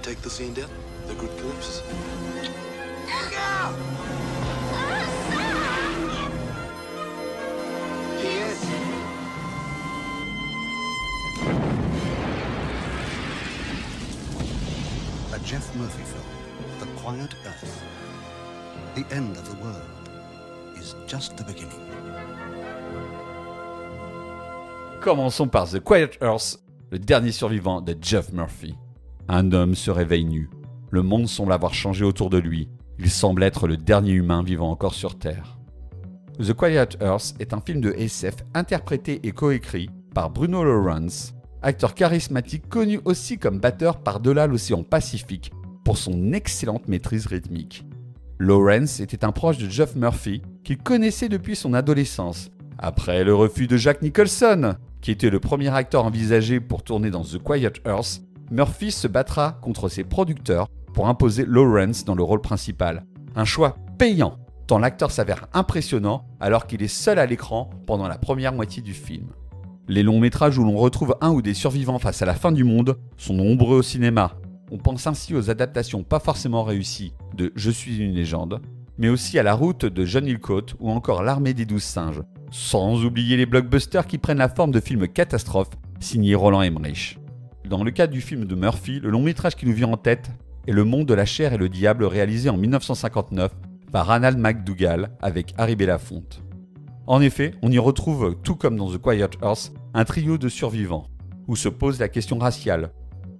take the scene down, the good collapses. Look out! A Jeff Murphy film, The Quiet Earth. The end of the world is just the beginning. Commençons par The Quiet Earth, le dernier survivant de Jeff Murphy. Un homme se réveille nu. Le monde semble avoir changé autour de lui. Il semble être le dernier humain vivant encore sur Terre. The Quiet Earth est un film de SF interprété et coécrit par Bruno Lawrence, acteur charismatique connu aussi comme batteur par-delà l'océan Pacifique pour son excellente maîtrise rythmique. Lawrence était un proche de Jeff Murphy qu'il connaissait depuis son adolescence. Après le refus de Jack Nicholson, qui était le premier acteur envisagé pour tourner dans The Quiet Earth, Murphy se battra contre ses producteurs pour imposer Lawrence dans le rôle principal. Un choix payant tant l'acteur s'avère impressionnant alors qu'il est seul à l'écran pendant la première moitié du film. Les longs métrages où l'on retrouve un ou des survivants face à la fin du monde sont nombreux au cinéma. On pense ainsi aux adaptations pas forcément réussies de Je suis une légende, mais aussi à La route de John Hillcoat ou encore L'armée des douze singes, sans oublier les blockbusters qui prennent la forme de films catastrophes signés Roland Emmerich. Dans le cas du film de Murphy, le long métrage qui nous vient en tête est Le monde de la chair et le diable réalisé en 1959 par Ranald McDougall avec Harry Belafonte. En effet, on y retrouve, tout comme dans The Quiet Earth, un trio de survivants, où se pose la question raciale.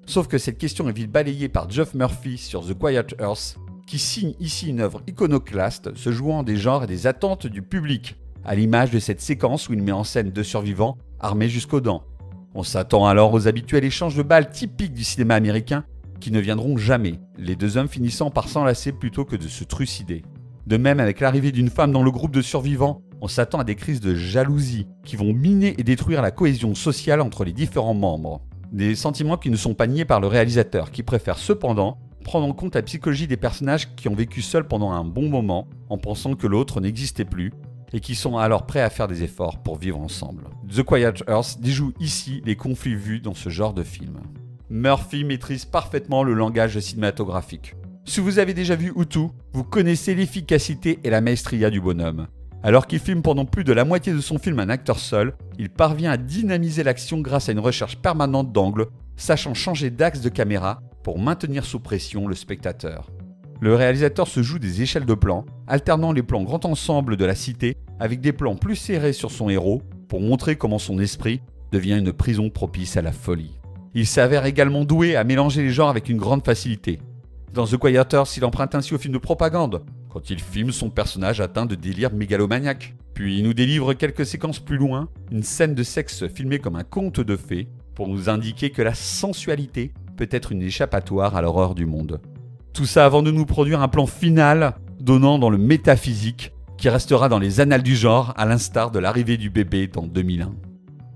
Sauf que cette question est vite balayée par Jeff Murphy sur The Quiet Earth, qui signe ici une œuvre iconoclaste se jouant des genres et des attentes du public, à l'image de cette séquence où il met en scène deux survivants armés jusqu'aux dents. On s'attend alors aux habituels échanges de balles typiques du cinéma américain qui ne viendront jamais, les deux hommes finissant par s'enlacer plutôt que de se trucider. De même, avec l'arrivée d'une femme dans le groupe de survivants, on s'attend à des crises de jalousie qui vont miner et détruire la cohésion sociale entre les différents membres. Des sentiments qui ne sont pas niés par le réalisateur, qui préfère cependant prendre en compte la psychologie des personnages qui ont vécu seuls pendant un bon moment en pensant que l'autre n'existait plus et qui sont alors prêts à faire des efforts pour vivre ensemble. The Quiet Earth déjoue ici les conflits vus dans ce genre de film. Murphy maîtrise parfaitement le langage cinématographique. Si vous avez déjà vu Utu, vous connaissez l'efficacité et la maestria du bonhomme. Alors qu'il filme pendant plus de la moitié de son film un acteur seul, il parvient à dynamiser l'action grâce à une recherche permanente d'angle, sachant changer d'axe de caméra pour maintenir sous pression le spectateur. Le réalisateur se joue des échelles de plans, alternant les plans grand ensemble de la cité avec des plans plus serrés sur son héros pour montrer comment son esprit devient une prison propice à la folie. Il s'avère également doué à mélanger les genres avec une grande facilité. Dans The Quiet Earth, il emprunte ainsi au film de propagande, quand il filme son personnage atteint de délire mégalomaniaque. Puis il nous délivre quelques séquences plus loin, une scène de sexe filmée comme un conte de fées, pour nous indiquer que la sensualité peut être une échappatoire à l'horreur du monde. Tout ça avant de nous produire un plan final donnant dans le métaphysique qui restera dans les annales du genre à l'instar de l'arrivée du bébé dans 2001.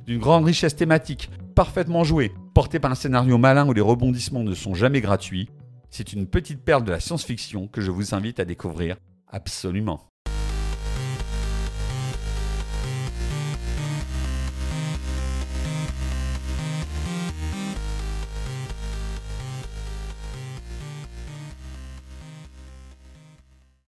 D'une grande richesse thématique, parfaitement jouée, portée par un scénario malin où les rebondissements ne sont jamais gratuits, c'est une petite perle de la science-fiction que je vous invite à découvrir absolument.